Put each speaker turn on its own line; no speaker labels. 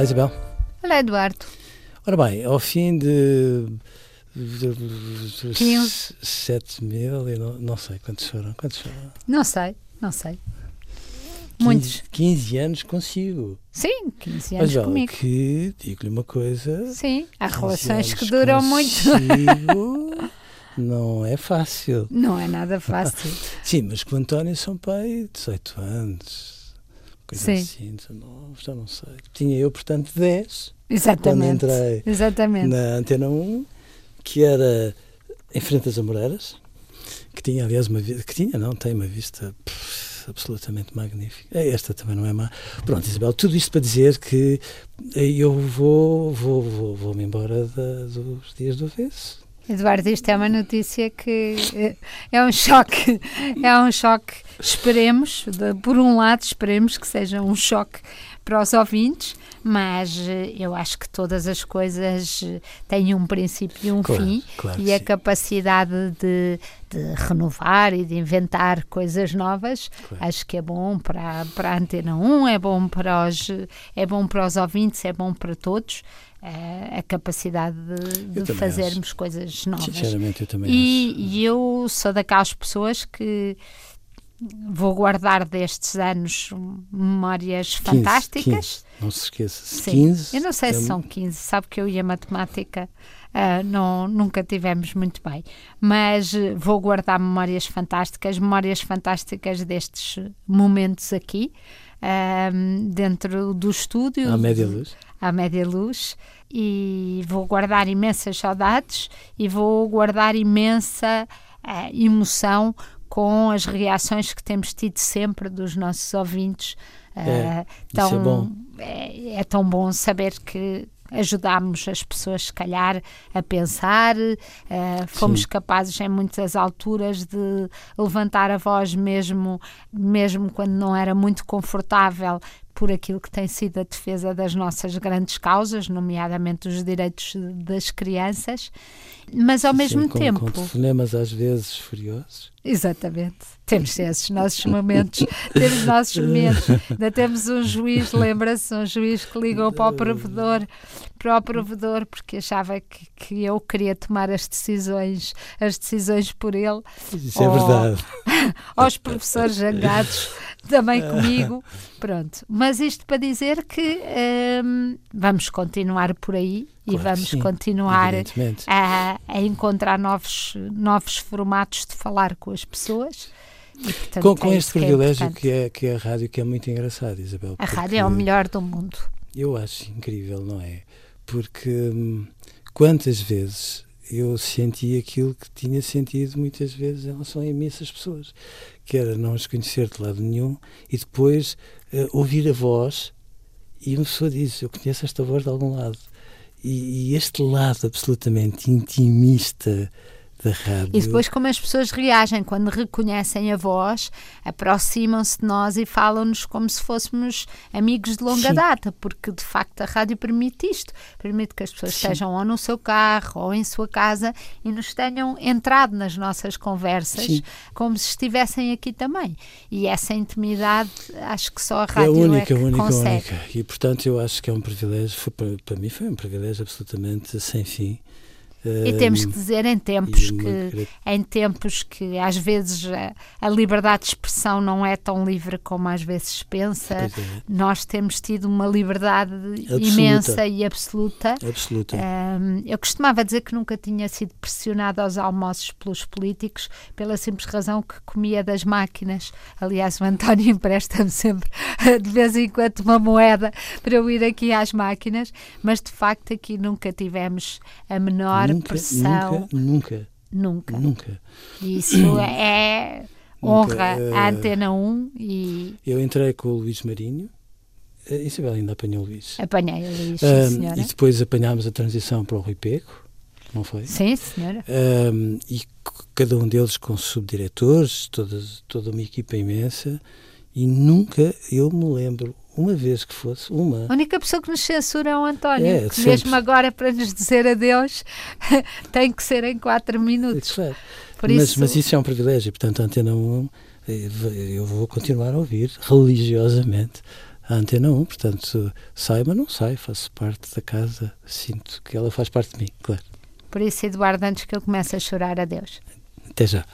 Olá, Isabel.
Olá, Eduardo.
Ora bem, ao fim de.
15.
7 mil e não, não sei quantos foram. Quantos foram?
Não sei, não sei.
15,
Muitos.
15 anos consigo.
Sim, 15 anos
Isabel,
comigo.
que digo-lhe uma coisa.
Sim, há
15
relações que duram muito.
consigo não é fácil.
Não é nada fácil.
Sim, mas com o António são pai 18 anos. Coisa
Sim.
assim, 19, já não sei. Tinha eu, portanto, 10 quando
Exatamente.
entrei
Exatamente.
na Antena 1, que era em frente às Amoreiras, que tinha, aliás, uma vista, que tinha, não, tem uma vista pff, absolutamente magnífica. Eh, Esta também não é má. Pronto, Isabel, tudo isto para dizer que eh, eu vou, vou, vou, vou-me embora da- dos dias do avesso.
Eduardo, isto é uma notícia que eh, é um choque. É um choque. Esperemos, por um lado, esperemos que seja um choque para os ouvintes, mas eh, eu acho que todas as coisas eh, têm um princípio e um
Claro,
fim.
claro
e a
sim.
capacidade de, de renovar e de inventar coisas novas,
Claro.
acho que é bom para, para a Antena 1, é bom para os, é bom para os ouvintes, é bom para todos. eh, a capacidade de, de fazermos coisas novas.
Sinceramente, eu também acho.
E, e eu sou daquelas pessoas que vou guardar destes anos memórias
15,
fantásticas.
15, não se esqueça.
Sim.
15.
Eu não sei
é
se são 15, sabe que eu e a matemática ah, não, nunca tivemos muito bem, mas eh, vou guardar memórias fantásticas, memórias fantásticas destes momentos aqui, ah, dentro do estúdio,
À média luz.
à média luz e vou guardar imensas saudades e vou guardar imensa eh, emoção com as reações que temos tido sempre dos nossos ouvintes.
É,
Eh,
isso é
é, é tão bom saber que ajudámos as pessoas, se calhar, a pensar, eh, fomos
Sim.
capazes em muitas alturas de levantar a voz mesmo, mesmo quando não era muito confortável por aquilo que tem sido a defesa das nossas grandes causas, nomeadamente os direitos das crianças, mas ao
Sim,
mesmo
com,
tempo,
Com telefonemas às vezes furiosos.
exatamente, temos esses nossos momentos, temos nossos momentos, ainda temos um juiz, lembra-se, um juiz que ligou para o provedor, para o provedor porque achava que, que eu queria tomar as decisões, as decisões por ele,
Isso é
Oh.
verdade.
aos professores zangados também comigo. Pronto. Mas isto para dizer que hum, vamos continuar por aí e
Claro
vamos
sim,
continuar a, a encontrar novos, novos formatos de falar com as pessoas. E, portanto,
Com, com
é
este
isso que é
privilégio que é, que é a rádio, que é muito engraçado, Isabel.
A rádio é o melhor do mundo.
Eu acho incrível, não é? Porque hum, quantas vezes eu senti aquilo que tinha sentido muitas vezes em relação a imensas pessoas, que era não as conhecer de lado nenhum e depois eh, ouvir a voz e uma pessoa diz, eu conheço esta voz de algum lado. E, e este lado absolutamente intimista da rádio.
E depois como as pessoas reagem quando reconhecem a voz, aproximam-se de nós e falam-nos como se fôssemos amigos de longa
Sim.
data, porque de facto a rádio permite isto, permite que as pessoas
Sim.
estejam ou no seu carro ou em sua casa e nos tenham entrado nas nossas conversas
Sim.
como se estivessem aqui também. E essa intimidade acho que só a
É
rádio é,
única,
que
única,
consegue.
única. E portanto eu acho que é um privilégio, foi, para, para mim foi um privilégio absolutamente sem fim.
E temos que dizer em tempos que em tempos que às vezes a, a liberdade de expressão não é tão livre como às vezes pensa.
É,
Nós temos tido uma liberdade
Absoluta.
imensa e absoluta.
absoluta.
Ahm, eu costumava dizer que nunca tinha sido pressionada aos almoços pelos políticos, pela simples razão que comia das máquinas. Aliás, o António empresta-me sempre, de vez em quando, uma moeda para eu ir aqui às máquinas, mas de facto aqui nunca tivemos a menor
nunca,
pressão.
nunca,
Nunca.
nunca, nunca.
E Isso é honra
Nunca,
à
eh,
Antena 1 e
Eu entrei com o Luís Marinho, a Isabel ainda apanhou o Luís.
apanhei o Luís, senhora.
e depois apanhámos a transição para o Rui Peco, não foi?
Sim, senhora.
Ahm, e cada um deles com subdiretores, todas, toda uma equipa imensa, e nunca eu me lembro, uma vez que fosse, uma,
A única pessoa que nos censura é o António,
É,
que
sempre.
mesmo agora para nos dizer adeus tem que ser em 4 minutos.
Claro.
Por
mas,
isso,
mas isso é um privilégio, portanto, a Antena 1, eh, eu vou continuar a ouvir religiosamente à Antena 1, portanto, sai, mas não sai, faço parte da casa, sinto que ela faz parte de mim, claro.
Por isso, Eduardo, antes que eu comece a chorar, adeus.
Até já.